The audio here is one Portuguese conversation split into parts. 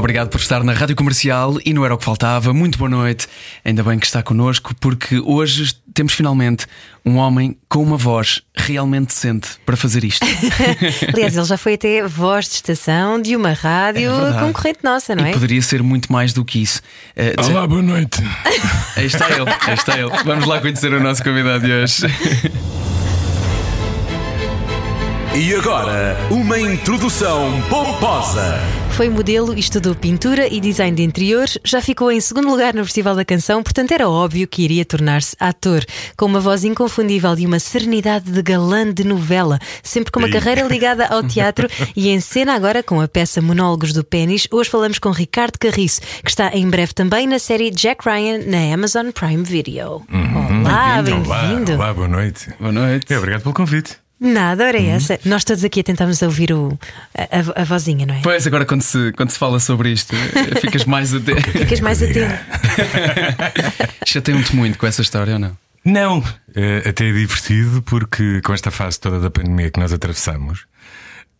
Obrigado por estar na Rádio Comercial e não era o que faltava. Muito boa noite. Ainda bem que está connosco, porque hoje temos finalmente um homem com uma voz realmente decente para fazer isto. Aliás, ele já foi até voz de estação de uma rádio É concorrente nossa, não E é? poderia ser muito mais do que isso. Dizer- Olá, boa noite. Aí está ele, aí está ele. Vamos lá conhecer o nosso convidado de hoje. E agora, uma introdução pomposa. Foi modelo e estudou pintura e design de interiores, já ficou em segundo lugar no Festival da Canção, portanto era óbvio que iria tornar-se ator. Com uma voz inconfundível e uma serenidade de galã de novela, sempre com uma carreira ligada ao teatro e em cena agora com a peça Monólogos do Pênis. Hoje falamos com Ricardo Carriço, que está em breve também na série Jack Ryan na Amazon Prime Video. Olá, Olá, bem-vindo. olá, boa noite. Boa noite. E obrigado pelo convite. Nada, ora é essa. Nós todos aqui a tentarmos ouvir o, a, a- a vozinha, não é? Pois, agora quando se, quando se fala sobre isto, eh, ficas mais atento. Ficas mais atento. Chateiam-te muito com essa história ou não? Não, eh, até é divertido porque com esta fase toda da pandemia que nós atravessamos.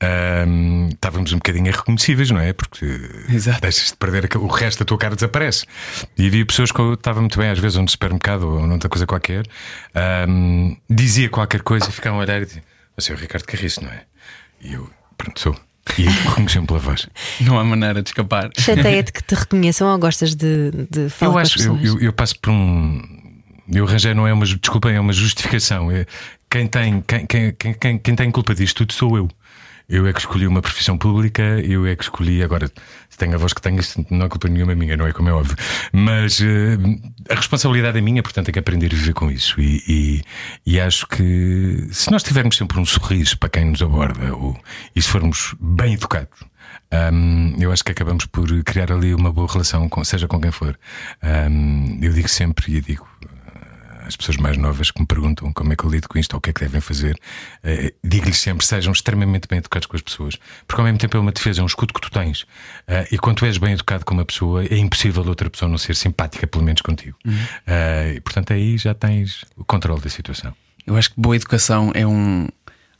ahm, estávamos um bocadinho irreconhecíveis, não é? Porque Exato. deixas de perder o resto da tua cara desaparece. E havia pessoas que eu estava muito bem, às vezes, num supermercado ou noutra coisa qualquer, ahm, dizia qualquer coisa e ficavam a olhar e diziam: Você é o Ricardo Carriço, não é? E eu, pronto, sou. E reconheci-me pela voz. Não há maneira de escapar. Chateia-te que te reconheçam ou gostas de, de falar Eu com as acho, eu, eu, eu passo por um. Eu arranjei, não é uma. Desculpem, é uma justificação. É- Quem tem, quem, quem, quem, quem, tem culpa disto tudo sou eu. Eu é que escolhi uma profissão pública, eu é que escolhi. Agora, tenho a voz que tenho, isto não é culpa nenhuma minha, não é como é óbvio. Mas eh, a responsabilidade é minha, portanto, é que aprender a viver com isso. E, e, e acho que se nós tivermos sempre um sorriso para quem nos aborda, ou, e se formos bem educados, Hum, eu acho que acabamos por criar ali uma boa relação, com, seja com quem for. Hum, eu digo sempre, e digo às pessoas mais novas que me perguntam como é que eu lido com isto ou o que é que devem fazer, eh, digo-lhes sempre: sejam extremamente bem educados com as pessoas, porque ao mesmo tempo é uma defesa, é um escudo que tu tens. Ah, e quando tu és bem educado com uma pessoa, é impossível outra pessoa não ser simpática, pelo menos contigo. Ah, e portanto aí já tens o controle da situação. Eu acho que boa educação é um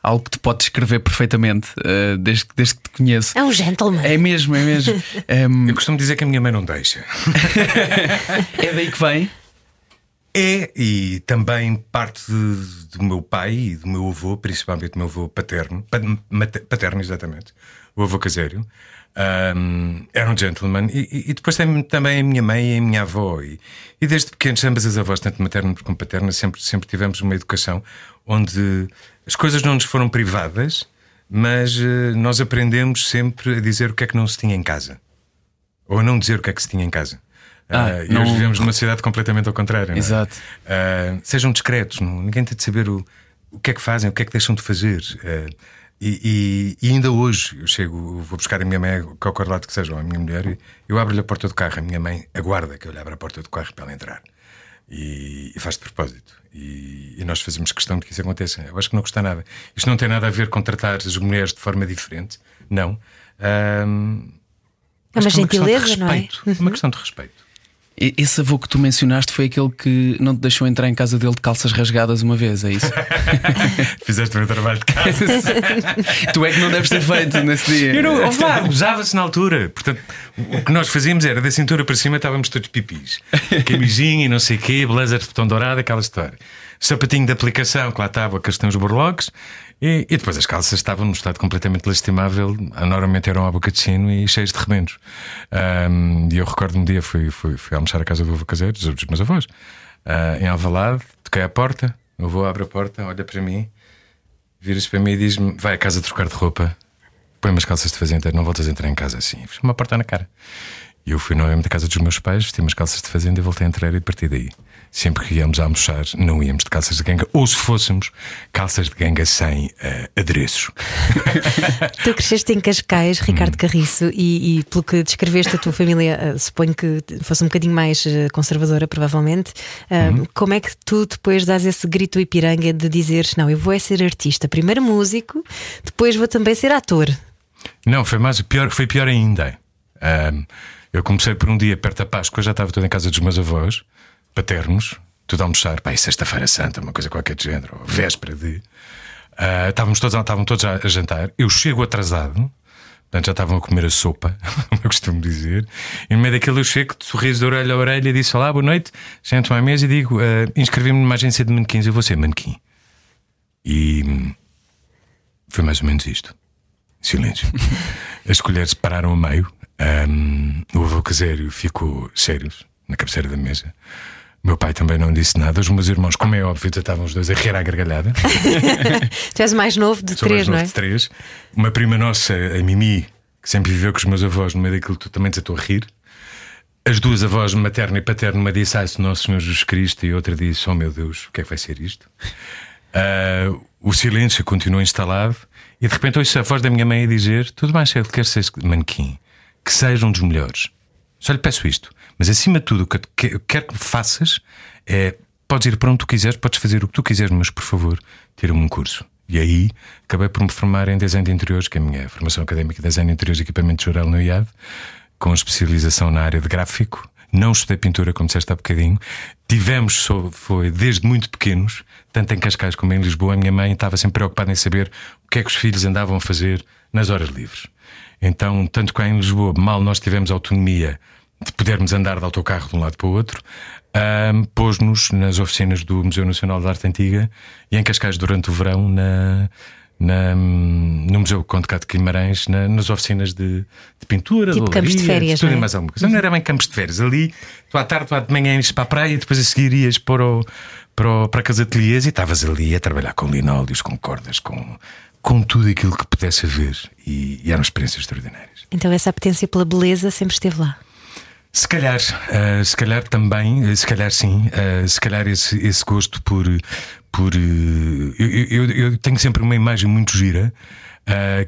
algo que te pode descrever perfeitamente eh, desde, que- desde que te conheço. É um gentleman. É mesmo, é mesmo. Ehm, Eu costumo dizer que a minha mãe não deixa. é daí que vem. É, e também parte do meu pai e do meu avô, principalmente do meu avô paterno, paterno, exatamente, o avô casério, ahm, era um gentleman. E, e- depois também a minha mãe e a minha avó. E, e desde pequenos, ambas as avós, tanto materna como paterna, sempre, sempre tivemos uma educação onde as coisas não nos foram privadas, mas eh, nós aprendemos sempre a dizer o que é que não se tinha em casa. Ou a não dizer o que é que se tinha em casa. Ah, e não- hoje vivemos numa sociedade completamente ao contrário. não é? Exato. Ah, sejam discretos, não? ninguém tem de saber o, o que é que fazem, o que é que deixam de fazer. Ah, e, e- e ainda hoje eu chego, vou buscar a minha mãe, qualquer lado que seja, ou a minha mulher, e eu abro-lhe a porta do carro. A minha mãe aguarda que eu lhe abra a porta do carro para ela entrar. E, e faz de propósito. E, e nós fazemos questão de que isso aconteça. Eu acho que não custa nada. Isto não tem nada a ver com tratar as mulheres de forma diferente. Não. É uma de gentileza, não é? É uma questão de respeito. Esse avô que tu mencionaste foi aquele que não te deixou entrar em casa dele de calças rasgadas uma vez, é isso? Fizeste o meu trabalho de casa. tu é que não deves ter feito nesse dia. Eu não, usava-se na altura. Portanto, o que nós fazíamos era da cintura para cima estávamos todos pipis. Camisinha e não sei o quê, blazer de botão dourado, aquela história. Sapatinho de aplicação, que lá estava, que tem os. E, e depois as calças estavam num estado completamente lastimável. Normalmente eram à boca de sino e cheios de rebentos. Ahm, e eu recordo um dia, fui, fui, fui almoçar à casa do avô caseiro, dos, meus avós, ah, em Alvalade, toquei à porta. O avô abre a porta, olha para mim, vira-se para mim e diz-me: Vai à casa trocar de roupa põe umas calças de fazenda, não voltas a entrar em casa assim. Fiz uma porta na cara. E eu fui novamente à casa dos meus pais, vesti umas calças de fazenda e voltei a entrar e a partir daí. Sempre que íamos almoçar, não íamos de calças de ganga, ou se fôssemos, calças de ganga sem uh, adereços. tu cresceste em Cascais, Ricardo Carriço, e, e, pelo que descreveste a tua família, uh, suponho que fosse um bocadinho mais uh, conservadora, provavelmente. Uhum. Como é que tu depois dás esse grito ipiranga de dizeres: Não, eu vou é ser artista, primeiro músico, depois vou também ser ator? Não, foi mais pior, foi pior ainda. Um, eu comecei por um dia perto da Páscoa, já estava toda em casa dos meus avós paternos, tudo a almoçar, pá, sexta-feira santa, uma coisa qualquer de género, ou véspera de. Uh, estávamos todos, estavam todos a, jantar. Eu chego atrasado, portanto já estavam a comer a sopa, como eu costumo dizer. E no meio daquilo eu chego, de sorriso de orelha a orelha, e disse: Olá, boa noite. Sento-me à mesa e digo: uh, Inscrevi-me numa agência de manequins, eu vou ser manequim. E hum, foi mais ou menos isto. Silêncio. As colheres pararam a meio. Um, o avô caseiro ficou sério na cabeceira da mesa. Meu pai também não disse nada. Os meus irmãos, como é óbvio, estavam os dois a rir à gargalhada. tu és o mais novo de Sou três, mais não é? de três. Uma prima nossa, a Mimi, que sempre viveu com os meus avós, no meio daquilo tu também desatou a rir. As duas avós, materna e paterna, uma disse: Ai, Nosso Senhor Jesus Cristo, e outra disse: Oh meu Deus, o que é que vai ser isto? Uh, o silêncio continuou instalado, e de repente ouço a voz da minha mãe a dizer: Tudo mais cedo, quer ser manequim, que seja um dos melhores. Só lhe peço isto. Mas acima de tudo, o que eu quero que faças é. Podes ir para onde tu quiseres, podes fazer o que tu quiseres, mas por favor, tira-me um curso. E aí acabei por me formar em desenho de interiores, que é a minha formação académica de desenho de interiores e equipamento geral no IAD, com especialização na área de gráfico. Não estudei pintura, como disseste há bocadinho. Tivemos, foi desde muito pequenos, tanto em Cascais como em Lisboa, a minha mãe estava sempre preocupada em saber o que é que os filhos andavam a fazer nas horas livres. Então, tanto cá em Lisboa, mal nós tivemos autonomia de podermos andar de autocarro de um lado para o outro, um, pôs-nos nas oficinas do Museu Nacional de Arte Antiga e em Cascais durante o verão na, na, no Museu Conde Cato de Guimarães, na, nas oficinas de, de pintura, tipo de campos de férias, tudo não, é? mais alguma coisa. Não era bem campos de férias. Ali, tu à tarde, tu à de manhã ias para a praia e depois a seguir ias para, o, para, o, para a ateliês e estavas ali a trabalhar com linóleos, com cordas, com, com tudo aquilo que pudesse haver e, e eram experiências extraordinárias. Então essa apetência pela beleza sempre esteve lá. Se calhar, uh, se calhar também, se calhar sim, uh, se calhar esse, esse gosto por. por eu, eu, eu, tenho sempre uma imagem muito gira,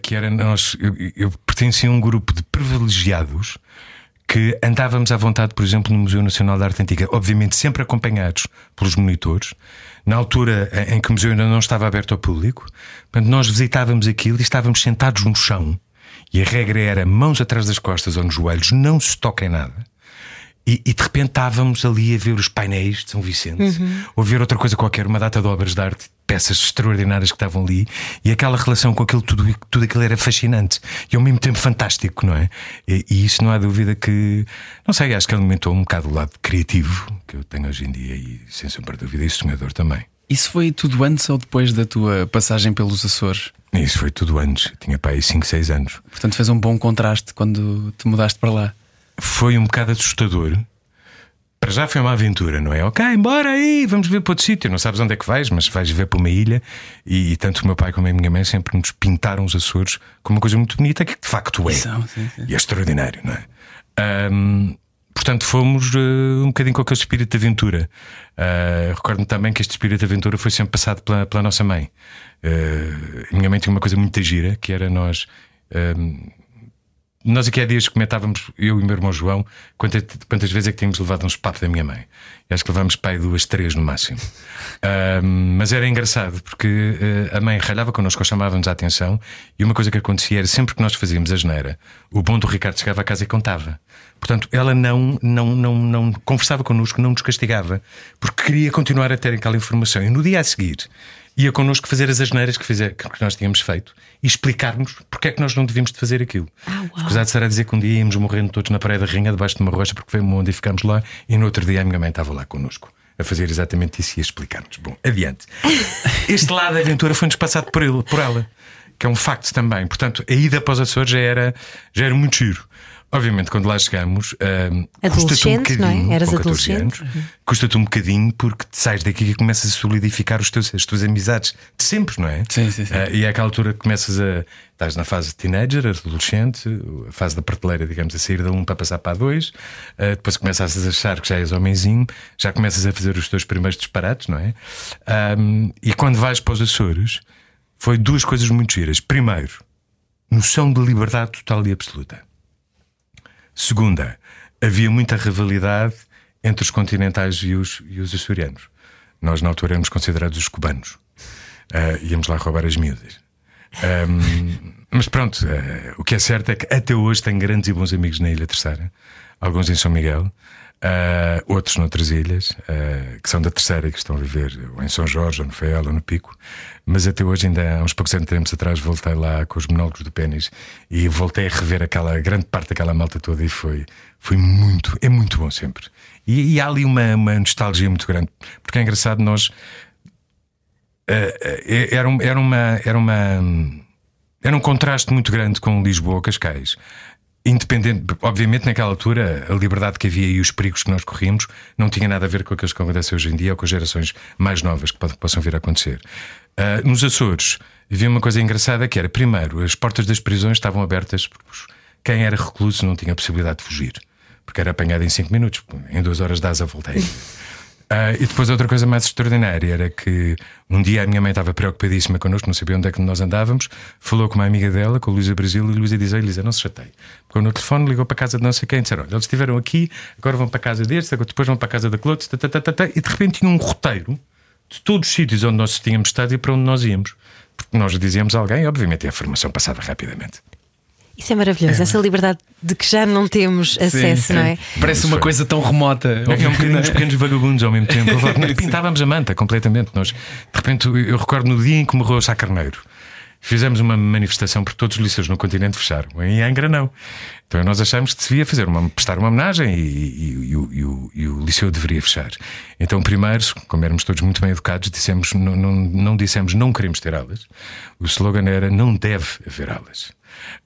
que era nós. Eu, eu pertencia a um grupo de privilegiados que andávamos à vontade, por exemplo, no Museu Nacional de Arte Antiga, obviamente sempre acompanhados pelos monitores, na altura em que o museu ainda não estava aberto ao público. Portanto, nós visitávamos aquilo e estávamos sentados no chão. E a regra era mãos atrás das costas ou nos joelhos, não se toquem nada. E, e, de repente estávamos ali a ver os painéis de São Vicente, uhum. ou ver outra coisa qualquer, uma data de obras de arte, peças extraordinárias que estavam ali, e aquela relação com aquilo, tudo, tudo aquilo era fascinante e ao mesmo tempo fantástico, não é? E, e isso não há dúvida que, não sei, acho que alimentou um bocado o lado criativo que eu tenho hoje em dia e, sem sombra de dúvida, e sonhador também. Isso foi tudo antes ou depois da tua passagem pelos Açores? Isso foi tudo antes, tinha para aí 5, 6 anos. Portanto, fez um bom contraste quando te mudaste para lá foi um bocado assustador. Para já foi uma aventura, não é? Ok, embora aí, vamos ver para outro sítio. Não sabes onde é que vais, mas vais ver para uma ilha. E, e, tanto o meu pai como a minha mãe sempre nos pintaram os Açores como uma coisa muito bonita, que de facto é. Sim, sim. E é extraordinário, não é? Um, portanto, fomos uh, um bocadinho com aquele espírito de aventura. Uh, Recordo-me também que este espírito de aventura foi sempre passado pela, pela nossa mãe. Uh, a minha mãe tinha uma coisa muito gira, que era nós. Nós aqui há dias comentávamos, eu e o meu irmão João, quantas, quantas vezes é que tínhamos levado uns papos da minha mãe. E acho que levámos pai duas, três no máximo. uh, mas era engraçado porque uh, a mãe ralhava connosco, chamava-nos a atenção, e uma coisa que acontecia era sempre que nós fazíamos a geneira, o bom do Ricardo chegava a casa e contava. Portanto, ela não, não, não, não conversava connosco, não nos castigava, porque queria continuar a ter aquela informação. E no dia a seguir, ia connosco fazer as asneiras que, fizer, que nós tínhamos feito e explicar-nos porque é que nós não devíamos de fazer aquilo. Ah, Escusado será dizer que um dia íamos morrendo todos na Praia da Rainha, debaixo de uma rocha, porque veio onde e ficámos lá, e no outro dia a minha mãe estava lá connosco. A fazer exatamente isso e a explicar-nos. Bom, adiante. Este lado da aventura foi-nos passado por, ele, por ela, que é um facto também. Portanto, a ida para os Açores já era, já era muito giro. Obviamente, quando lá chegamos, uh, adolescente, um não é? Eras com 14 adolescente. anos, custa-te um bocadinho porque sais daqui e começas a solidificar os teus, as tuas amizades de sempre, não é? Sim, sim, sim. Uh, e é aquela altura que começas a. Estás na fase de teenager, adolescente, a fase da prateleira, digamos, a sair da 1 para passar para a 2, uh, depois começas a achar que já és homenzinho, já começas a fazer os teus primeiros disparates, não é? Um, e quando vais para os Açores, foi duas coisas muito giras. Primeiro, noção de liberdade total e absoluta. Segunda, havia muita rivalidade entre os continentais e os, e os açorianos. Nós, na altura, éramos considerados os cubanos. Uh, íamos lá roubar as miúdas. Um, mas pronto, uh, o que é certo é que até hoje tenho grandes e bons amigos na Ilha Terceira, alguns em São Miguel, Uh, outros noutras ilhas, uh, que são da terceira e que estão a viver ou em São Jorge, ou no Fael, ou no Pico. Mas até hoje, ainda há uns poucos tempos atrás, voltei lá com os monólogos do Pênis e voltei a rever aquela grande parte daquela malta toda e foi, foi muito, é muito bom sempre. E, e há ali uma, uma, nostalgia muito grande, porque é engraçado, nós. Uh, era, era, uma, era uma. Era um contraste muito grande com Lisboa, Cascais independente, obviamente naquela altura a liberdade que havia e os perigos que nós corríamos não tinha nada a ver com aqueles que acontecem hoje em dia ou com as gerações mais novas que possam vir a acontecer. Uh, nos Açores havia uma coisa engraçada que era, primeiro, as portas das prisões estavam abertas, quem era recluso não tinha possibilidade de fugir, porque era apanhado em 5 minutos, em duas horas dás a volta. Uh, e depois outra coisa mais extraordinária era que um dia a minha mãe estava preocupadíssima connosco, não sabia onde é que nós andávamos, falou com uma amiga dela, com a Luísa Brasil, e a Luísa disse: Luísa, não se chateie. Porque no telefone ligou para a casa de não sei quem disseram: Olha, eles estiveram aqui, agora vão para a casa deste, depois vão para a casa da Clotes, e de repente tinha um roteiro de todos os sítios onde nós tínhamos estado e para onde nós íamos. Porque nós dizíamos a alguém, obviamente, a formação passava rapidamente. Isso é maravilhoso, é. essa liberdade de que já não temos acesso, sim, não é? Parece uma coisa tão remota. É um bocadinho uns pequenos vagabundos ao mesmo tempo. Pintávamos a manta completamente. Nós, de repente, eu recordo no dia em que morreu o Sá Carneiro. Fizemos uma manifestação porque todos os liceus no continente fecharam. Em Angra não. Então nós achámos que devia fazer uma, prestar uma homenagem e, e, e, o, e, o, liceu deveria fechar. Então, primeiro, como éramos todos muito bem educados, dissemos, não, não, não dissemos não queremos ter aulas. O slogan era não deve haver aulas.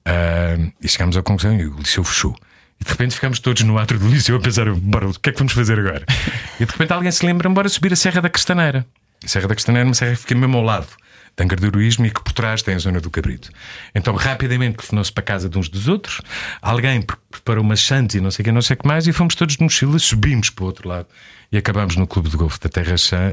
Uh, e chegámos à conclusão e o liceu fechou. E de repente ficamos todos no atro do liceu a pensar: bora, o que é que vamos fazer agora? e de repente alguém se lembra: bora subir a Serra da Castaneira. A Serra da Castaneira é uma serra que fica mesmo ao lado do Heroísmo e que por trás tem a zona do Cabrito. Então rapidamente telefonou-se para casa de uns dos outros, alguém preparou umas chantes e não sei o que, não sei o que mais, e fomos todos de mochila, subimos para o outro lado e acabámos no Clube de Golfo da Terra Chã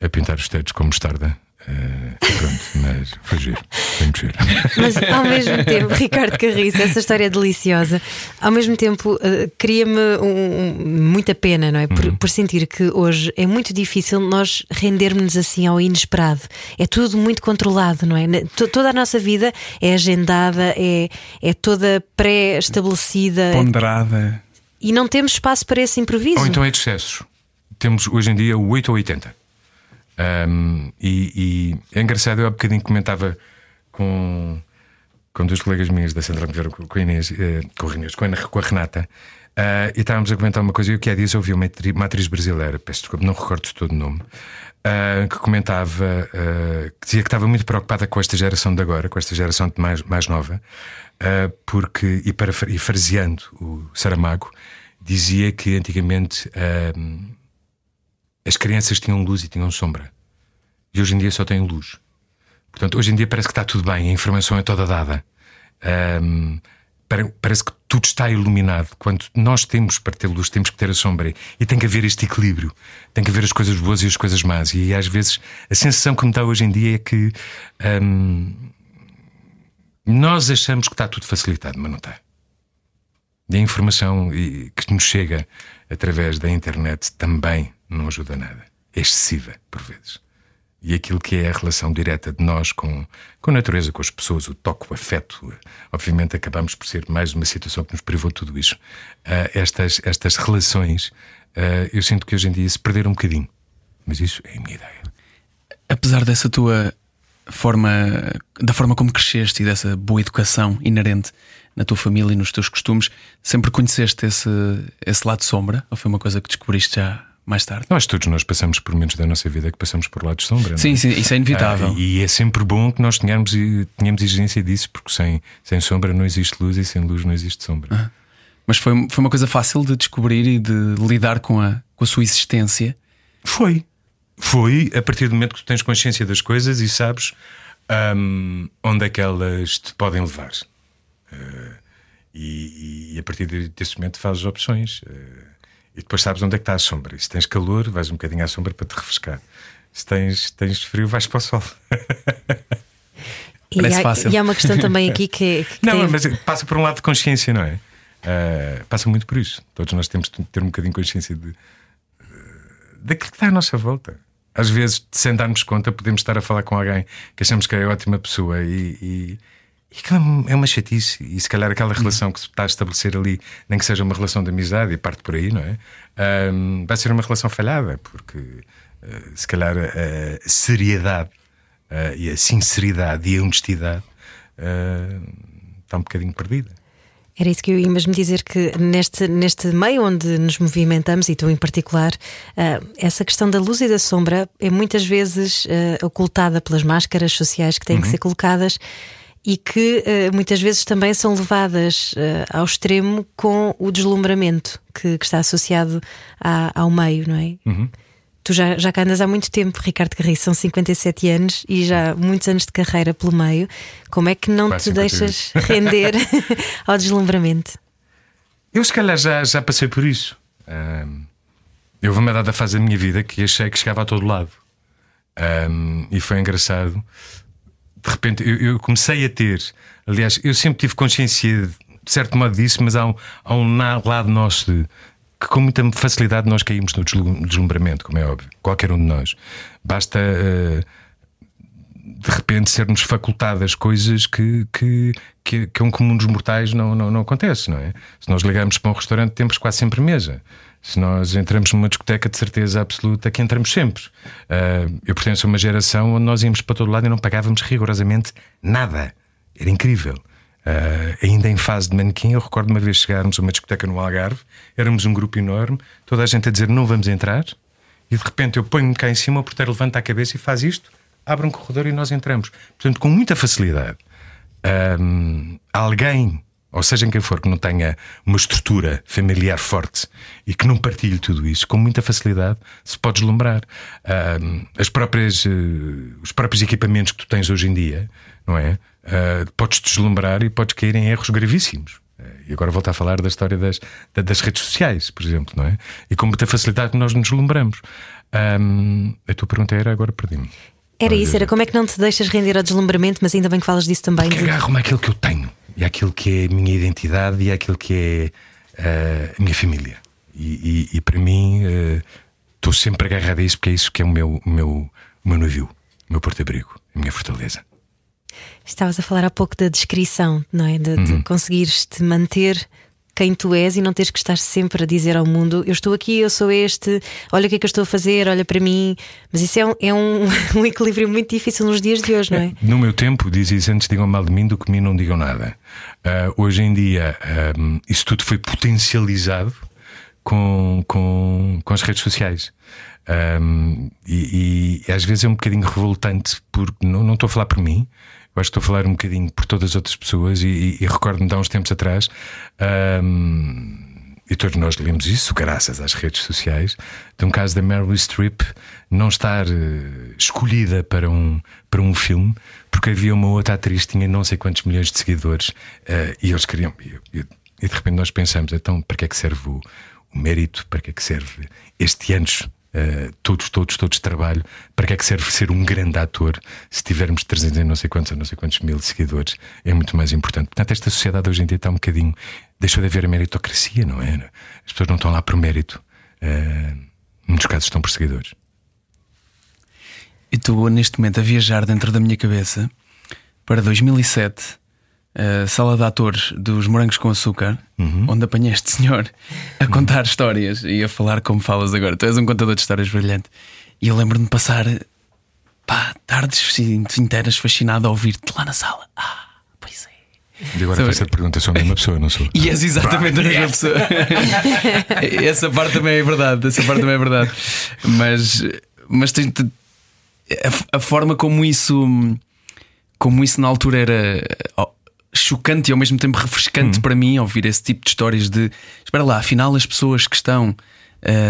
a, a pintar os tetos com mostarda. Uh, pronto, mas foi giro, foi muito giro. Mas ao mesmo tempo, Ricardo Carriço, essa história é deliciosa. Ao mesmo tempo, uh, cria-me um, muita pena, não é? Por, uhum. por, sentir que hoje é muito difícil nós rendermos assim ao inesperado. É tudo muito controlado, não é? Toda a nossa vida é agendada, é, é toda pré-estabelecida, ponderada. E não temos espaço para esse improviso. Ou então é de excessos. Temos hoje em dia o 8 ou 80. Um, e, e, é engraçado, eu há bocadinho comentava com, com dois colegas minhas da Central de com a Inês, eh, com, a Inês, com, a, com a Renata, uh, e estávamos a comentar uma coisa. E o que é disso, eu ouvi uma, uma atriz brasileira, peço desculpa, não recordo todo o nome, uh, que comentava, uh, que dizia que estava muito preocupada com esta geração de agora, com esta geração de mais, mais nova, porque, e, para, e fraseando o Saramago, dizia que antigamente as crianças tinham luz e tinham sombra. E hoje em dia só têm luz. Portanto, hoje em dia parece que está tudo bem, a informação é toda dada. Um, parece que tudo está iluminado. Quando nós temos para ter luz, temos que ter a sombra. E tem que haver este equilíbrio. Tem que haver as coisas boas e as coisas más. E às vezes a sensação que me dá hoje em dia é que um, nós achamos que está tudo facilitado, mas não está. E a informação que nos chega através da internet também não ajuda nada. É excessiva, por vezes. E aquilo que é a relação direta de nós com, com a natureza, com as pessoas, o toque, o afeto, obviamente acabamos por ser mais uma situação que nos privou de tudo isso. Uh, estas, estas relações, uh, eu sinto que hoje em dia se perderam um bocadinho. Mas isso é a minha ideia. Apesar dessa tua forma, da forma como cresceste e dessa boa educação inerente na tua família e nos teus costumes, sempre conheceste esse, esse lado sombra? Ou foi uma coisa que descobriste já mais tarde. Que todos nós passamos por momentos da nossa vida que passamos por lados de sombra. é? Sim, sim, isso é inevitável. Ah, e é sempre bom que nós tenhamos, tenhamos exigência disso, porque sem, sem sombra não existe luz e sem luz não existe sombra. Mas foi, foi uma coisa fácil de descobrir e de lidar com a, com a sua existência. Foi. Foi a partir do momento que tu tens consciência das coisas e sabes hum, onde é que elas te podem levar. Eh, e, e a partir de- desse momento fazes opções. eh, e depois sabes onde é que está a sombra. E se tens calor, vais um bocadinho à sombra para te refrescar. Se tens, tens frio, vais para o sol. E Parece há, fácil. e há uma questão também aqui que, é- que Não, tem- mas passa por um lado de consciência, não é? Eh, passa muito por isso. Todos nós temos de ter um bocadinho de consciência de, eh, daquilo que está à nossa volta. Às vezes, sem darmos conta, podemos estar a falar com alguém que achamos que é ótima pessoa e, e, é uma chatice. E se calhar aquela relação que se está a estabelecer ali, nem que seja uma relação de amizade, e parte por aí, não é? Ahm, vai ser uma relação falhada, porque eh, se calhar a seriedade eh, e a sinceridade e a honestidade eh, está um bocadinho perdida. Era isso que eu ia mesmo dizer que neste, neste meio onde nos movimentamos, e tu em particular, ah, essa questão da luz e da sombra é muitas vezes ah, ocultada pelas máscaras sociais que têm que ser colocadas e que ah, muitas vezes também são levadas ah, ao extremo com o deslumbramento que, que está associado ao meio, não é? Tu já, já cá andas há muito tempo, Ricardo Garrido, são 57 anos e já muitos anos de carreira pelo meio. Como é que não Quase te 58. deixas render ao deslumbramento? Eu, se calhar, já, já passei por isso. Ahm, eu houve uma dada fase da minha vida que achei que chegava a todo lado. Ahm, e foi engraçado. De repente, eu, eu comecei a ter. Aliás, eu sempre tive consciência, de certo modo, disso, mas há um, há um lado nosso de, que, com muita facilidade, nós caímos no deslu- deslumbramento, como é óbvio. Qualquer um de nós. Basta. ah, de repente sermos facultadas coisas que, que, que, que a um comum dos mortais não, não, não acontece, não é? Se nós ligamos para um restaurante, temos quase sempre mesa. Se nós entramos numa discoteca, de certeza absoluta que entramos sempre. Ah, eu pertenço a uma geração onde nós íamos para todo lado e não pagávamos rigorosamente nada. Era incrível. Ah, ainda em fase de manequim, eu recordo uma vez chegarmos a uma discoteca no Algarve, éramos um grupo enorme, toda a gente a dizer não vamos entrar, e de repente eu ponho-me cá em cima, o porteiro levanta a cabeça e faz isto, abre um corredor e nós entramos. Portanto, com muita facilidade, hum, alguém, ou seja em quem for, que não tenha uma estrutura familiar forte e que não partilhe tudo isso, com muita facilidade se pode deslumbrar. Hum, as próprias, eh, os próprios equipamentos que tu tens hoje em dia, não é? Ah, podes deslumbrar e podes cair em erros gravíssimos. Eh, E agora volto a falar da história das, da- das redes sociais, por exemplo, não é? E com muita facilidade nós nos deslumbramos. Hum, a tua pergunta era, agora perdi-me. Era isso, era como é que não te deixas render ao deslumbramento, mas ainda bem que falas disso também. Que de- agarro-me àquilo que eu tenho e àquilo que é a minha identidade e àquilo que é eh, a minha família. E, e- e para mim eh, estou sempre agarrado a isso porque é isso que é o meu, o meu, o meu navio, o meu porto-abrigo, a minha fortaleza. Estavas a falar há pouco da descrição, não é? De, Uhum. de conseguires te manter quem tu és e não teres que estar sempre a dizer ao mundo: Eu estou aqui, eu sou este, olha o que é que eu estou a fazer, olha para mim. Mas isso é um, é um, um equilíbrio muito difícil nos dias de hoje, não é? No meu tempo, dizes antes digam mal de mim do que mim não digam nada. Ah, hoje em dia, ahm, isso tudo foi potencializado com, com, com as redes sociais. Ahm, e, e às vezes é um bocadinho revoltante, porque não, não estou a falar por mim, acho que estou a falar um bocadinho por todas as outras pessoas. E, e- e recordo-me de há uns tempos atrás. ahm, e todos nós lemos isso, graças às redes sociais, de um caso da Meryl Streep não estar eh, escolhida para um, para um filme, porque havia uma outra atriz que tinha não sei quantos milhões de seguidores eh, e eles queriam. E, e- e de repente nós pensamos, então, para que é que serve o, o mérito? Para que é que serve este anos? Eh, todos, todos, todos trabalho, para que é que serve ser um grande ator se tivermos 300 e não sei quantos, não sei quantos mil seguidores? É muito mais importante. Portanto, esta sociedade hoje em dia está um bocadinho. Deixou de haver a meritocracia, não é? As pessoas não estão lá por mérito. Em muitos casos estão por seguidores. E estou neste momento a viajar dentro da minha cabeça para 2007, a sala de atores dos Morangos com Açúcar, onde apanhei este senhor a contar histórias e a falar como falas agora. Tu és um contador de histórias brilhante. E eu lembro-me de passar pá, tardes inteiras fascinado a ouvir-te lá na sala. Ah, pois é. E agora faço a pergunta: sou a mesma pessoa, não sou? E és exatamente a mesma pessoa. essa parte também é verdade. Essa parte também é verdade. Mas, mas tem, a, a, forma como isso, como isso na altura era chocante e ao mesmo tempo refrescante hum. para mim ouvir esse tipo de histórias de espera lá, afinal as pessoas que estão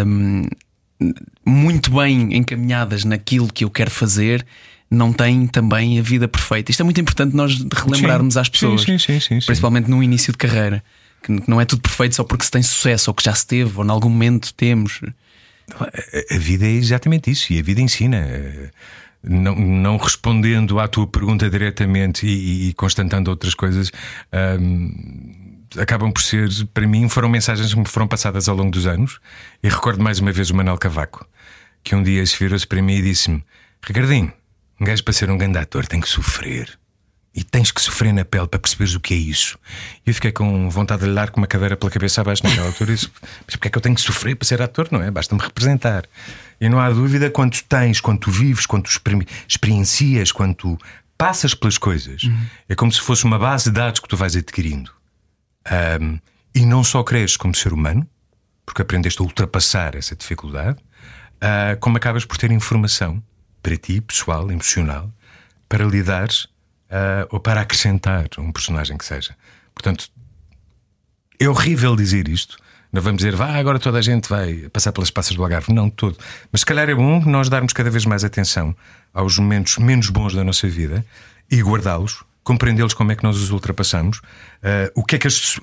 um, muito bem encaminhadas naquilo que eu quero fazer não têm também a vida perfeita. Isto é muito importante nós relembrarmos sim, às pessoas, sim, sim, principalmente no início de carreira, que não é tudo perfeito só porque se tem sucesso ou que já se teve ou em algum momento temos. A vida é exatamente isso e a vida ensina. Não, não respondendo à tua pergunta diretamente e, e constatando outras coisas, hum, acabam por ser, para mim, foram mensagens que me foram passadas ao longo dos anos. E recordo mais uma vez o Manuel Cavaco, que um dia se virou-se para mim e disse-me: Ricardinho, um gajo para ser um grande ator tem que sofrer. E tens que sofrer na pele para perceberes o que é isso. E eu fiquei com vontade de lhe dar com uma cadeira pela cabeça abaixo naquela altura. Disse, Mas porquê é que eu tenho que sofrer para ser ator? Não é? Basta-me representar. E não há dúvida quando tens, quando vives, quando experiencias, quando passas pelas coisas. Uhum. É como se fosse uma base de dados que tu vais adquirindo. Um, e não só cresces como ser humano, porque aprendeste a ultrapassar essa dificuldade, uh, como acabas por ter informação para ti, pessoal, emocional, para lidares uh, ou para acrescentar um personagem que seja. Portanto, é horrível dizer isto. Não vamos dizer, vá, agora toda a gente vai passar pelas passas do Algarve. Não, todo. Mas se calhar é bom nós darmos cada vez mais atenção aos momentos menos bons da nossa vida e guardá-los, compreendê-los como é que nós os ultrapassamos, uh, o que é que as,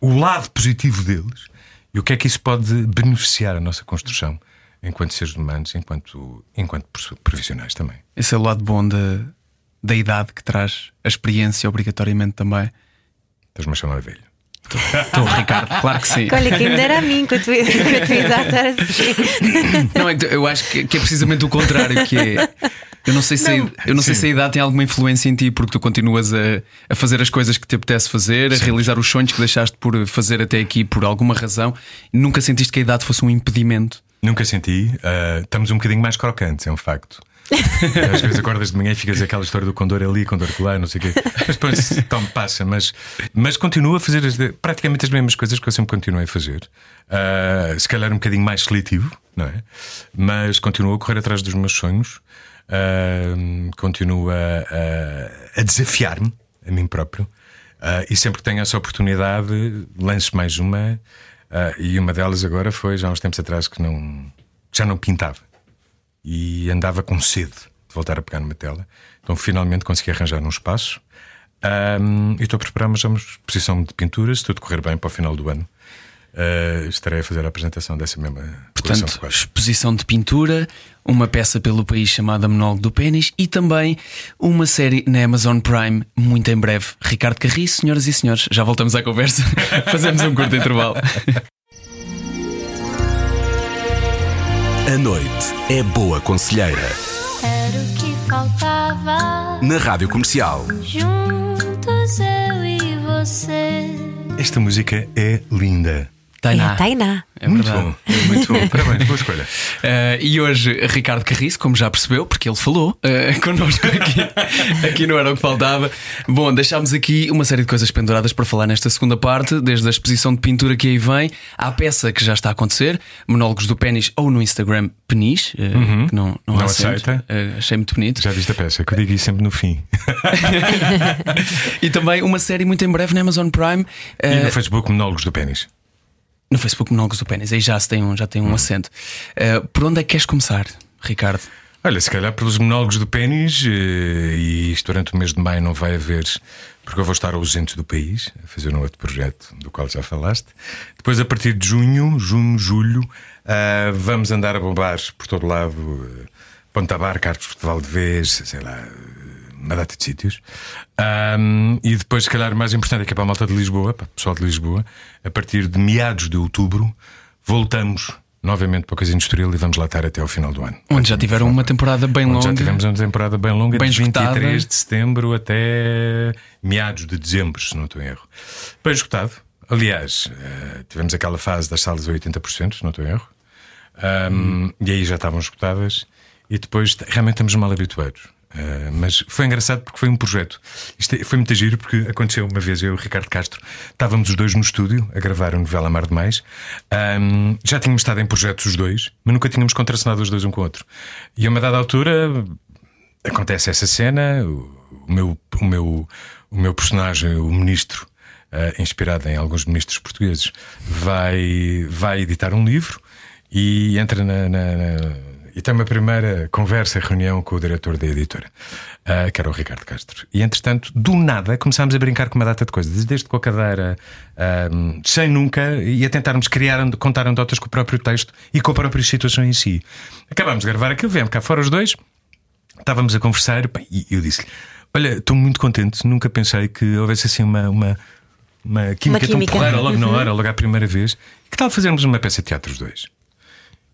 o lado positivo deles e o que é que isso pode beneficiar a nossa construção enquanto seres humanos, enquanto, enquanto profissionais também. Esse é o lado bom da, da idade que traz a experiência, obrigatoriamente também. Estás-me a chamar velho. Estou, Ricardo, claro que sim. Olha, quem me dera a mim com a tua, a idade estar assim. Não, é que eu acho que, que, é precisamente o contrário, que é. Eu não sei, se, não, a, eu não sei se a idade tem alguma influência em ti, porque tu continuas a, a fazer as coisas que te apetece fazer, a sim. realizar os sonhos que deixaste por fazer até aqui por alguma razão. Nunca sentiste que a idade fosse um impedimento? Nunca senti. Uh, estamos um bocadinho mais crocantes, é um facto. Às vezes acordas de manhã e ficas aquela história do condor ali, condor lá, não sei o quê. Mas depois então, passa. Mas, mas continuo a fazer as, praticamente as mesmas coisas que eu sempre continuei a fazer. Uh, se calhar um bocadinho mais seletivo, não é? Mas continuo a correr atrás dos meus sonhos. Uh, continuo a, a, a desafiar-me a mim próprio. Uh, e sempre que tenho essa oportunidade, lanço mais uma. Uh, e uma delas agora foi já há uns tempos atrás que não, já não pintava e andava com sede de voltar a pegar numa tela. Então finalmente consegui arranjar um espaço um, e estou a preparar uma exposição de pinturas, se tudo correr bem para o final do ano. Uh, estarei a fazer a apresentação dessa mesma Portanto, exposição de pintura, uma peça pelo país chamada Monólogo do Pênis e também uma série na Amazon Prime, muito em breve. Ricardo Carriço, senhoras e senhores, já voltamos à conversa. Fazemos um curto intervalo. A noite é boa conselheira. Era o que faltava. Na rádio comercial. Juntos eu e você. Esta música é linda. Tainá. É Tainá. É muito verdade. bom, muito bom. Parabéns, boa escolha. Uh, e hoje, Ricardo Carriço, como já percebeu, porque ele falou uh, connosco aqui, aqui no Era o que Faltava. Bom, deixámos aqui uma série de coisas penduradas para falar nesta segunda parte, desde a exposição de pintura que aí vem, à peça que já está a acontecer, Monólogos do Pênis ou no Instagram Penis, uh, uhum. que não, não, não aceita. Uh, achei muito bonito. Já viste a peça, que eu digo isso sempre no fim. e também uma série muito em breve na Amazon Prime. E no Facebook, Monólogos do Pênis. No Facebook Monólogos do Pênis, aí já se tem um, já tem um hum. acento. Uh, por onde é que queres começar, Ricardo? Olha, se calhar pelos monólogos do pênis, uh, e isto durante o mês de maio não vai haver, porque eu vou estar ausente do país, a fazer um outro projeto do qual já falaste. Depois, a partir de junho, junho, julho, uh, vamos andar a bombar por todo lado. Uh, Ponta Bar, Carlos Portugal de Vez, sei lá, uma data de sítios. Um, e depois, se calhar, mais importante é que é para a malta de Lisboa, para o pessoal de Lisboa, a partir de meados de outubro, voltamos novamente para a Coisa Industrial e vamos lá estar até ao final do ano. Onde já tiveram uma temporada bem longa. Já tivemos uma temporada bem longa, bem de 23 de setembro até meados de dezembro, se não estou em erro. Bem escutado. Aliás, uh, tivemos aquela fase das salas a 80%, se não estou em erro. Um, hum. E aí já estavam escutadas. E depois realmente estamos mal habituados. Uh, mas foi engraçado porque foi um projeto. Isto é- foi muito giro porque aconteceu uma vez eu e o Ricardo Castro estávamos os dois no estúdio a gravar a novela Amar Demais. Um, já tínhamos estado em projetos os dois, mas nunca tínhamos contracenado os dois um com o outro. E a uma dada altura acontece essa cena. O, o meu, o, meu, o meu personagem, o ministro, uh, inspirado em alguns ministros portugueses, vai, vai editar um livro e entra na, na, na e tem uma primeira conversa, reunião com o diretor da editora, uh, que era o Ricardo Castro. E entretanto, do nada, começámos a brincar com uma data de coisas, desde com a cadeira, uh, sem nunca, e a tentarmos criar, contar anedotas com o próprio texto e com a própria situação em si. Acabámos de gravar aquilo, viemos cá fora os dois, estávamos a conversar, e eu disse-lhe: Olha, estou muito contente, nunca pensei que houvesse assim uma. uma uma química, uma química. tão porreira logo na hora, logo à primeira vez. Que tal fazermos uma peça de teatro os dois?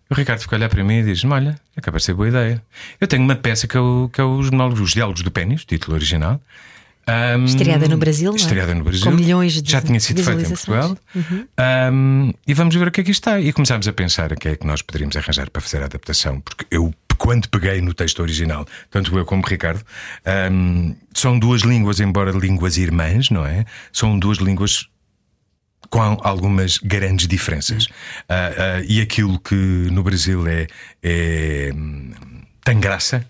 O Ricardo ficou a olhar para mim e diz-me: Olha, acaba de ser boa ideia. Eu tenho uma peça que é, o, que é os, monólogos, os Diálogos do Pênis, título original. Um, estreada no Brasil, é? estreada no Brasil, com milhões de já tinha sido feita em Portugal. Uhum. Um, e vamos ver o que é que está. E começámos a pensar o que é que nós poderíamos arranjar para fazer a adaptação, porque eu quando peguei no texto original, tanto eu como o Ricardo, um, são duas línguas, embora línguas irmãs, não é? São duas línguas com algumas grandes diferenças. Uh, uh, e aquilo que no Brasil é, é tem graça,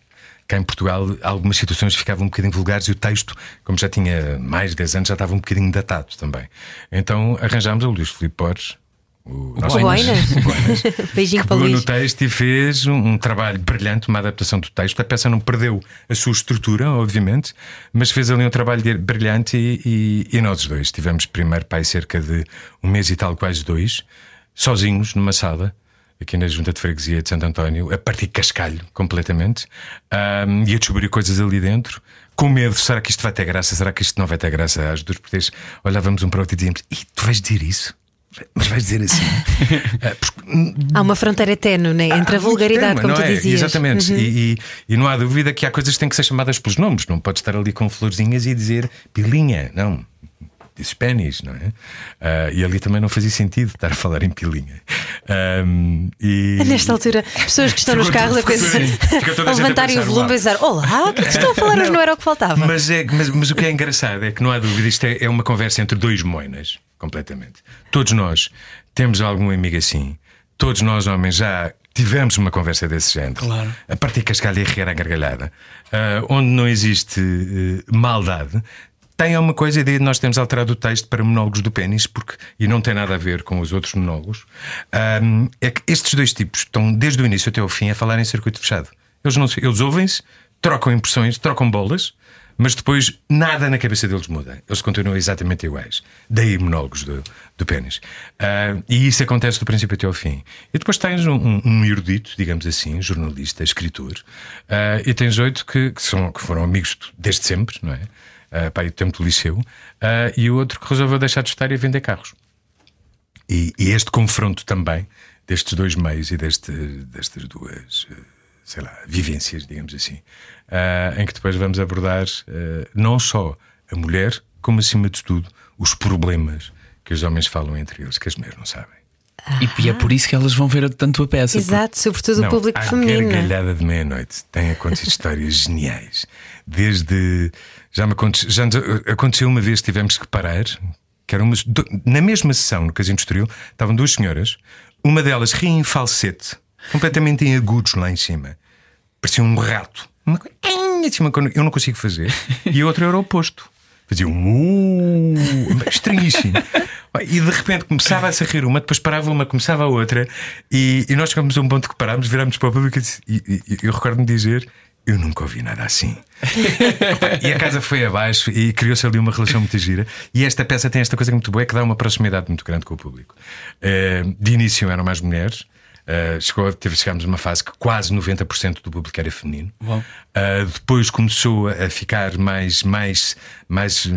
cá em Portugal algumas situações ficavam um bocadinho vulgares e o texto, como já tinha mais de 10 anos, já estava um bocadinho datado também. Então arranjámos o Luís Filipe Borges o, o Boinas. Beijinho que para Luís. no texto e fez um, um, trabalho brilhante, uma adaptação do texto. A peça não perdeu a sua estrutura, obviamente, mas fez ali um trabalho brilhante e, e, e nós dois tivemos primeiro pai cerca de um mês e tal, quase dois, sozinhos numa sala aqui na Junta de Freguesia de Santo António, a partir cascalho completamente, um, e a descobrir coisas ali dentro, com medo: será que isto vai ter graça? Será que isto não vai ter graça? Às duas por olhávamos um para o outro e dizíamos: e tu vais dizer isso? Mas vais dizer assim. Eh, há uma fronteira tenue né? entre a vulgaridade, como tu é? dizias. Exatamente. Uhum. E, e, e, não há dúvida que há coisas que têm que ser chamadas pelos nomes. Não pode estar ali com florzinhas e dizer pilinha. Não. Dizes pênis, não é? Uh, e ali também não fazia sentido estar a falar em pilinha. Um, e... Nesta altura, pessoas que estão nos carros a, coisa, a levantarem o volume e pensar: Olá, o que é que estão a falar? Mas não era o que faltava. Mas, é, mas, mas o que é engraçado é que não há dúvida, isto é, é uma conversa entre dois moinas completamente. Todos nós temos algum amigo assim. Todos nós, homens, já tivemos uma conversa desse género. Claro. A partir de cascalha e rir a gargalhada. Uh, onde não existe uh, maldade. Tem uma coisa de nós temos alterado o texto para monólogos do pênis, porque, e não tem nada a ver com os outros monólogos, um, é que estes dois tipos estão desde o início até o fim a falar em circuito fechado. Eles, não, eles ouvem-se, trocam impressões, trocam bolas, mas depois nada na cabeça deles muda. Eles continuam exatamente iguais. Daí monólogos do, do pênis. Uh, e isso acontece do princípio até ao fim. E depois tens um, um erudito, digamos assim, jornalista, escritor, uh, e tens oito que, que, são, que foram amigos desde sempre, não é? Uh, pai, do tempo do liceu, uh, e o outro que resolveu deixar de estar e vender carros. E, e este confronto também destes dois meios e deste, destas duas sei lá, vivências, digamos assim, uh, em que depois vamos abordar uh, não só a mulher, como acima de tudo os problemas que os homens falam entre eles, que as mulheres não sabem. Ah. E é por isso que elas vão ver tanto a peça. Exato, porque... sobretudo não, o público a feminino. A gargalhada de meia-noite tem acontecido histórias geniais. Desde. Já me aconteceu, já aconteceu uma vez que tivemos que parar, que era uma, na mesma sessão no Casino Estoril, estavam duas senhoras, uma delas ria em falsete completamente em agudos lá em cima. Parecia um rato. Uma coisa eu não consigo fazer. E a outra era o oposto. Fazia um uh, estranhíssimo. E de repente começava a se rir uma, depois parava uma, começava a outra, e, e nós chegamos a um ponto que parámos, virámos para o público e, e, e eu recordo-me dizer: Eu nunca ouvi nada assim. e a casa foi abaixo e criou-se ali uma relação muito gira. E esta peça tem esta coisa muito boa, é que dá uma proximidade muito grande com o público. Eh, de início eram mais mulheres. Uh, chegou, teve, chegámos a uma fase que quase 90% do público era feminino. Uh, depois começou a ficar mais, mais, mais uh,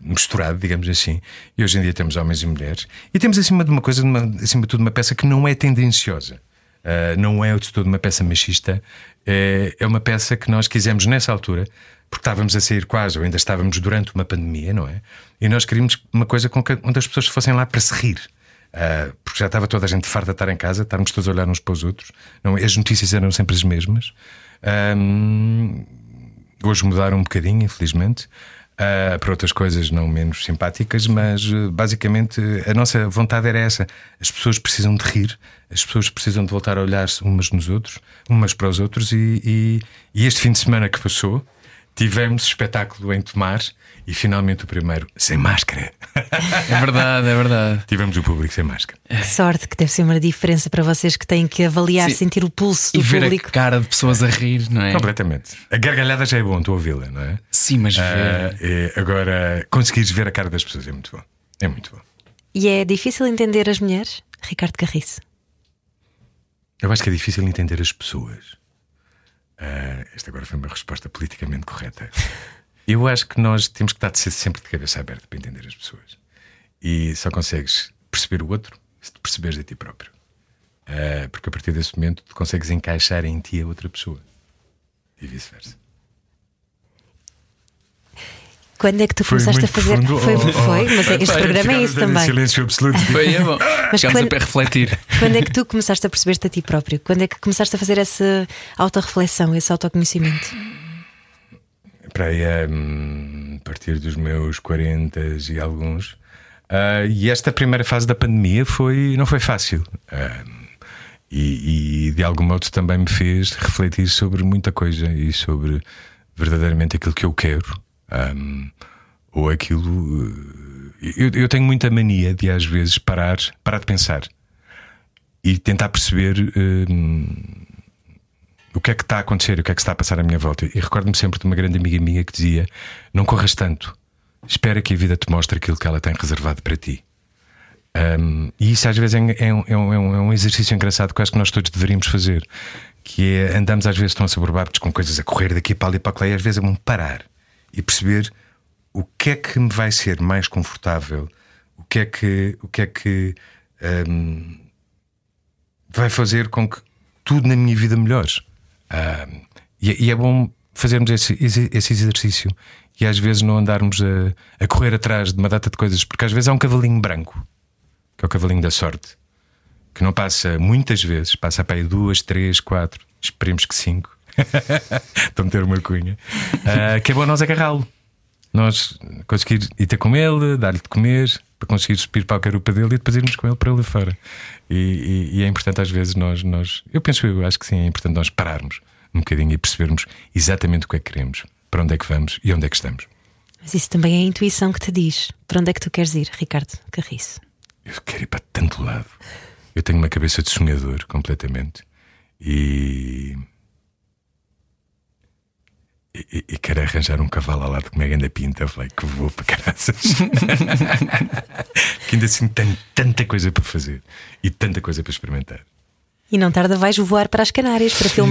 misturado, digamos assim. E hoje em dia temos homens e mulheres. E temos acima de uma coisa, uma, acima de tudo, uma peça que não é tendenciosa. não é de todo uma peça machista. É, é uma peça que nós quisemos nessa altura porque estávamos a sair quase, ou ainda estávamos durante uma pandemia, não é? E nós queríamos uma coisa com que, onde as pessoas fossem lá para se rir. Uh, porque já estava toda a gente farta de estar em casa, estarmos todos a olhar uns para os outros. Não, as notícias eram sempre as mesmas. Um, hoje mudaram um bocadinho, infelizmente. Uh, para outras coisas não menos simpáticas, mas uh, basicamente a nossa vontade era essa. As pessoas precisam de rir, as pessoas precisam de voltar a olhar-se umas nos outros, umas para os outros, e, e, e este fim de semana que passou, tivemos espetáculo em Tomar e finalmente o primeiro sem máscara. É verdade, é verdade. tivemos o público sem máscara. Que sorte que deve ser uma diferença para vocês que têm que avaliar, Sim. sentir o pulso E do ver público. a cara de pessoas a rir, não é? Completamente. A gargalhada já é bom, estou a ouvi-la, não é? Sim, mas ver. Ah, é, agora, conseguires ver a cara das pessoas é muito bom. É muito bom. E é difícil entender as mulheres? Ricardo Carriço. Eu acho que é difícil entender as pessoas. Ah, esta agora foi uma resposta politicamente correta. Eu acho que nós temos que estar sempre de cabeça aberta para entender as pessoas. E só consegues perceber o outro se te perceberes a ti próprio. Ah, porque a partir desse momento tu consegues encaixar em ti a outra pessoa. E vice-versa. Quando é que tu começaste a fazer. Foi, foi, mas é- este programa é isso também. Silêncio absoluto. Bem, é bom. Mas quando- a refletir. Quando é que tu começaste a perceber-te a ti próprio? Quando é que começaste a fazer essa autorreflexão, esse autoconhecimento? para aí hum, a partir dos meus 40 e alguns. Ah, e esta primeira fase da pandemia foi, não foi fácil. Ah, e, e de algum modo também me fez refletir sobre muita coisa e sobre verdadeiramente aquilo que eu quero. Hum, ou aquilo. eh, Eu, eu tenho muita mania de às vezes parar, parar de pensar e tentar perceber hum, o que é que está a acontecer, o que é que está a passar à minha volta. E recordo-me sempre de uma grande amiga minha que dizia: Não corras tanto, espera que a vida te mostre aquilo que ela tem reservado para ti. Um, e isso às vezes é, é um, é um- é um- é um exercício engraçado que acho que nós todos deveríamos fazer. Que é andamos às vezes tão assoberbados com coisas a correr daqui para ali para lá, e às vezes é bom parar e perceber o que é que me vai ser mais confortável, o que é que, o que, é que um, vai fazer com que tudo na minha vida melhore. Ah, e, e é bom fazermos esse, esse exercício e às vezes não andarmos a, a correr atrás de uma data de coisas, porque às vezes há um cavalinho branco, que é o cavalinho da sorte, que não passa muitas vezes, passa para aí duas, três, quatro, esperemos que cinco. Estou a meter uma cunha. Ah, que é bom nós agarrá-lo. Nós conseguir ir ter com ele, dar-lhe de comer, para conseguir subir para a carupa dele e depois irmos com ele para ali fora. E, e- e é importante às vezes nós, nós, eu penso, eu acho que sim, é importante nós pararmos um bocadinho e percebermos exatamente o que é que queremos, para onde é que vamos e onde é que estamos. Mas isso também é a intuição que te diz. Para onde é que tu queres ir, Ricardo Carriço? Eu quero ir para tanto lado. Eu tenho uma cabeça de sonhador completamente e. E, e- quero arranjar um cavalo ao lado com uma grande pinta. Falei que vou para caraças. que ainda assim tenho tanta coisa para fazer e tanta coisa para experimentar. E não tarda, vais voar para as Canárias para tá-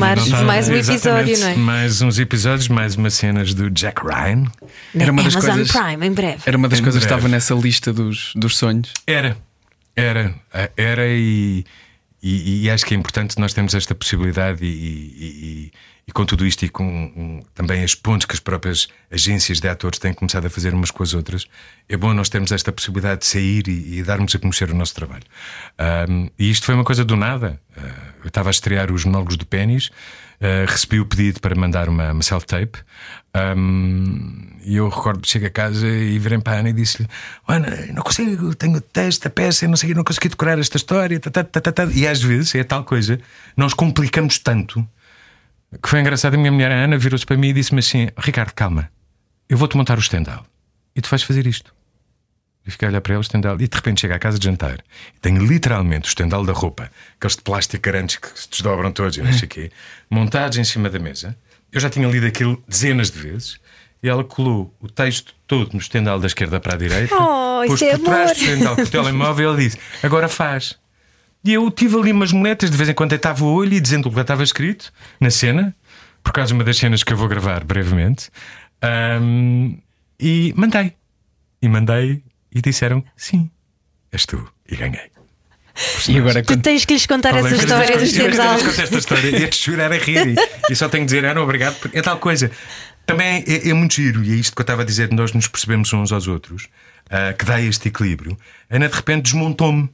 mais um episódio, não é? Mais uns episódios, mais umas cenas do Jack Ryan. Na Era uma das Amazon coisas- Prime, em breve. Era uma das Em coisas que breve. estava nessa lista dos, dos sonhos. Era, era, eh, era e, e, e acho que é importante nós termos esta possibilidade e, e- e- com tudo isto e com um, também as pontes que as próprias agências de atores têm começado a fazer umas com as outras, é bom nós termos esta possibilidade de sair e, e darmos a conhecer o nosso trabalho. Ahm, e isto foi uma coisa do nada. Ah, eu estava a estrear os monólogos do Pênis, ah, recebi o pedido para mandar uma, uma self-tape. Ahm, e eu recordo chego a casa e virei para a Ana e disse-lhe: Ana, eu não consigo, tenho texto, peça, não sei, não consegui decorar esta história. tá, tá, tá." E às vezes é tal coisa, nós complicamos tanto que foi engraçado. A minha mulher, a Ana, virou-se para mim e disse-me assim: Ricardo, calma, eu vou-te montar o estendal e tu vais fazer isto. E fiquei a olhar para ele, o estendal, e de repente chega à casa de jantar e tenho literalmente o estendal da roupa, aqueles de plástico grandes que se desdobram todos e não sei o quê, montados em cima da mesa. Eu já tinha lido aquilo dezenas de vezes e ela colou o texto todo no estendal da esquerda para a direita, Oh, pôs isso é por trás amor. do estendal com o telemóvel e ele disse: Agora faz. E eu tive ali umas moletas, de vez em quando deitava o olho e dizendo o que estava escrito na cena, por causa de uma das cenas que eu vou gravar brevemente. Ahm, e mandei. E mandei e disseram sim, és tu. E ganhei. E agora, Tu tens que lhes contar essa Falei, história do Eu esta estendal. vez contei esta história e te chorar a rir. E, e só tenho que dizer, Ana, obrigado. porque É tal coisa. Também é, é muito giro, e é isto que eu estava a dizer, nós nos percebemos uns aos outros, ah, que dá este equilíbrio. A Ana de repente desmontou-me,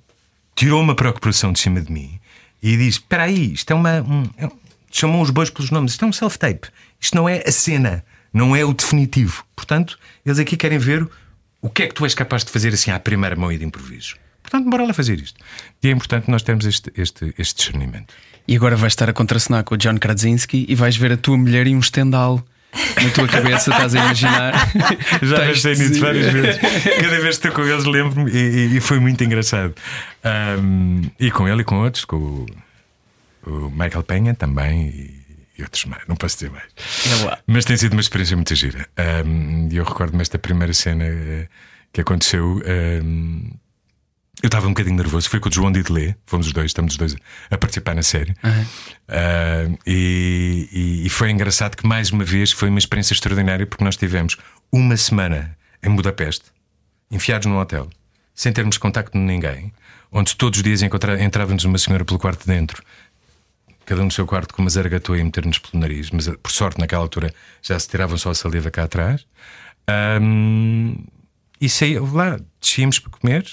tirou uma preocupação de cima de mim e disse: Espera aí, isto é uma. Um, é um- chamou os bois pelos nomes, isto é um self-tape. Isto não é a cena. não é o definitivo. Portanto, eles aqui querem ver o que é que tu és capaz de fazer assim à primeira mão e de improviso. Portanto, bora lá fazer isto. E é importante nós termos este, este, este discernimento. E agora vais estar a contracenar com o John Krasinski e vais ver a tua mulher e um estendal na tua cabeça, estás a imaginar. Já pensei nisso várias vezes. Cada vez que estou com eles, lembro-me e, e- e foi muito engraçado. Ahm, e com ele e com outros, com o, o Michael Penha também e, e outros mais, não posso dizer mais. É. Mas tem sido uma experiência muito gira. E eu recordo-me esta primeira cena que aconteceu. ahm, eu estava um bocadinho nervoso, foi com o João Didelé, fomos os dois, estamos os dois a participar na série. Ah, e, e- e foi engraçado que, mais uma vez, foi uma experiência extraordinária porque nós tivemos uma semana em Budapeste, enfiados num hotel, sem termos contacto com ninguém, onde todos os dias entrava-nos uma senhora pelo quarto de dentro, cada um no seu quarto com uma zaragatua e meter-nos pelo nariz, mas por sorte, naquela altura já se tiravam só a saliva cá atrás. Ahm, e saía lá, descíamos para comer,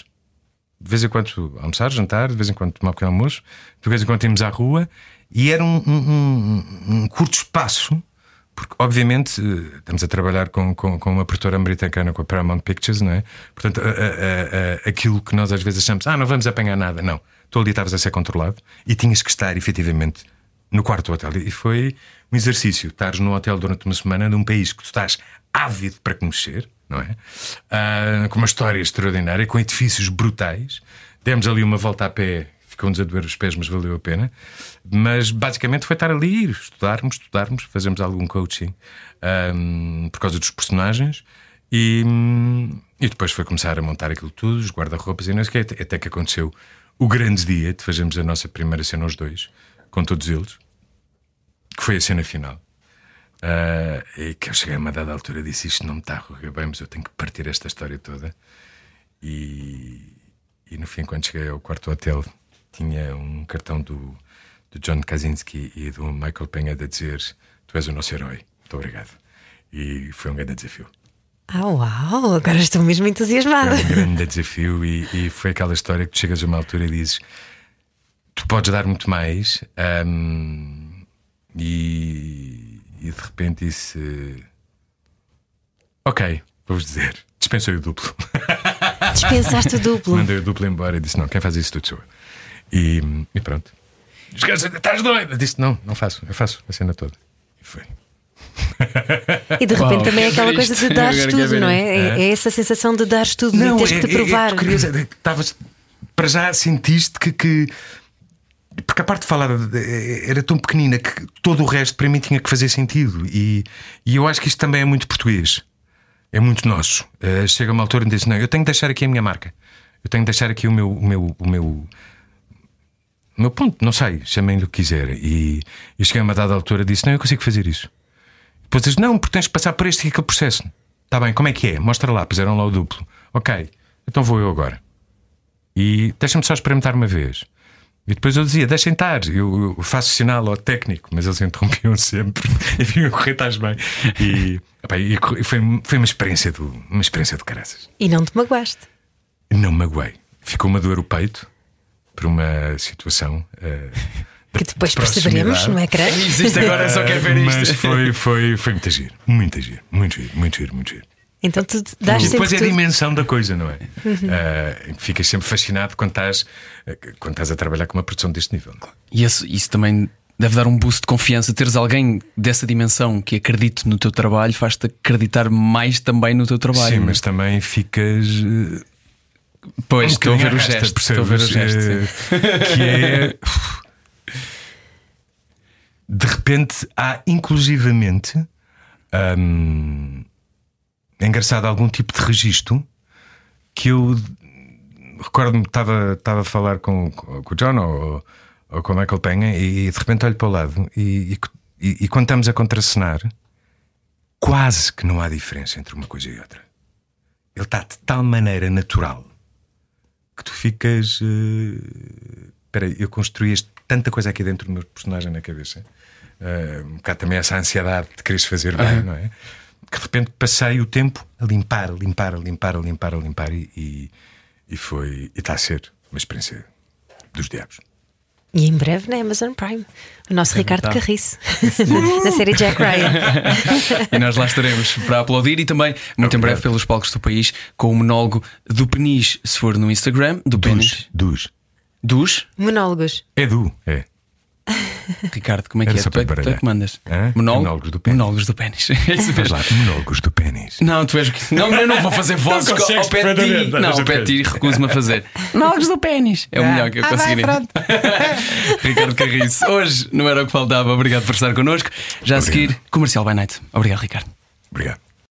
de vez em quando almoçar, jantar, de vez em quando tomar um pequeno almoço, de vez em quando íamos à rua, e era um, um- um- curto espaço, porque obviamente eh, estamos a trabalhar com, com, com uma produtora americana, com a Paramount Pictures, não é? Portanto, a- a- a- aquilo que nós às vezes achamos, ah, não vamos apanhar nada, não. Tu ali estavas a ser controlado e tinhas que estar efetivamente no quarto do hotel. E foi um exercício, estares no hotel durante uma semana num país que tu estás ávido para conhecer, não é? Ah, com uma história extraordinária, com edifícios brutais. Demos ali uma volta a pé, ficou-nos a doer os pés, mas valeu a pena. Mas basicamente foi estar ali, estudarmos, estudarmos, fazermos algum coaching ahm, por causa dos personagens. E, e depois foi começar a montar aquilo tudo, os guarda-roupas e não sei o quê, até- que aconteceu o grande dia de fazermos a nossa primeira cena aos dois, com todos eles, que foi a cena final. Ah, e que eu cheguei a uma dada altura e disse: Isto não me está a correr bem, mas eu tenho que partir esta história toda. E, e no fim, quando cheguei ao quarto hotel, tinha um cartão do, do John Kaczynski e do Michael Penha a dizer: Tu és o nosso herói, muito obrigado. E foi um grande desafio. Ah, uau, agora estou mesmo entusiasmada. Foi um grande desafio e, e foi aquela história que tu chegas a uma altura e dizes: Tu podes dar muito mais, ahm, e, e de repente disse: Ok, vou-vos dizer, dispensei o duplo. Dispensaste o duplo. Mandei o duplo embora e disse: Não, quem faz isso tudo sou eu. E, e pronto. Estás doido? Eu disse: Não, não faço, eu faço a cena toda. E foi. E de repente Uau, também é aquela coisa de dares Agora quero tudo, não é? É, é essa sensação de dares tudo e teres que te provar. tu querias- é que estavas para já sentiste que, que- porque a parte falar eh, era tão pequenina que todo o resto para mim tinha que fazer sentido e, e eu acho que isto também é muito português é muito nosso Eh, chega uma altura e diz não eu tenho que deixar aqui a minha marca eu tenho que deixar aqui o meu o meu o meu, o meu ponto não sei chamem-lhe o que quiser e eu cheguei a uma dada altura e disse não eu consigo fazer isso depois diz, não, porque tens de passar por este e aquele processo. Está bem, como é que é? Mostra lá, puseram lá o duplo. Ok, então vou eu agora. E deixa-me só experimentar uma vez. E depois eu dizia, deixem estar, eu, eu faço sinal ao técnico, mas eles interrompiam sempre e vinham correr, estás bem. E, epá, e foi, foi uma experiência do, uma experiência de caraças. E não te magoaste. Não me magoei. Ficou-me a doer o peito por uma situação. eh, Que depois de perceberemos proximidade. no ecrã. Existe agora, só quer ver Mas isto. foi, foi, foi muito giro, muito giro, muito giro, muito giro, muito giro. Então tu dás E depois sempre é a tudo. dimensão da coisa, não é? Ah, ficas sempre fascinado quando estás, quando estás a trabalhar com uma produção deste nível. E isso, isso também deve dar um boost de confiança. Teres alguém dessa dimensão que acredite no teu trabalho faz-te acreditar mais também no teu trabalho. Sim, é? mas também ficas. eh, Pois, um estou a ver o gesto. Estou a ver o gesto. Eh, Que é. De repente há inclusivamente. hum, é engraçado algum tipo de registro que eu recordo-me estava estava a falar com, com o John ou, ou com o Michael Penha e de repente olho para o lado e, e, e quando estamos a contracenar quase que não há diferença entre uma coisa e outra. Ele está de tal maneira natural que tu ficas eh, espera aí, eu construí tanta coisa aqui dentro do meu personagem na cabeça. Eh, um bocado também essa ansiedade de quereres fazer bem, não é? Que de repente passei o tempo a limpar, a limpar, a limpar, a limpar, a limpar e, e, e foi. E está a ser uma experiência dos diabos. E em breve na Amazon Prime. O nosso Ricardo verdade. Carriço, na série Jack Ryan. e nós lá estaremos para aplaudir e também, muito em breve, pelos palcos do país, com o monólogo do Penis, se for no Instagram, do Penis. Dus. Dos. Monólogos. É du, é. Ricardo, como é que Era é? Tu é, tu é que mandas? Hã? Monólogos do pênis. Monólogos do pênis. É lá, monólogos do pênis. Não, tu és. Não, eu não vou fazer vozes Não co- consegues ao pé de ti. Não, ao pé de ti recuso-me a fazer. Monólogos do pênis. É o melhor que eu conseguiria. Ricardo Carriço, hoje não era o que faltava. Obrigado por estar connosco. Já a seguir, Comercial by Night. Obrigado, Ricardo. Obrigado.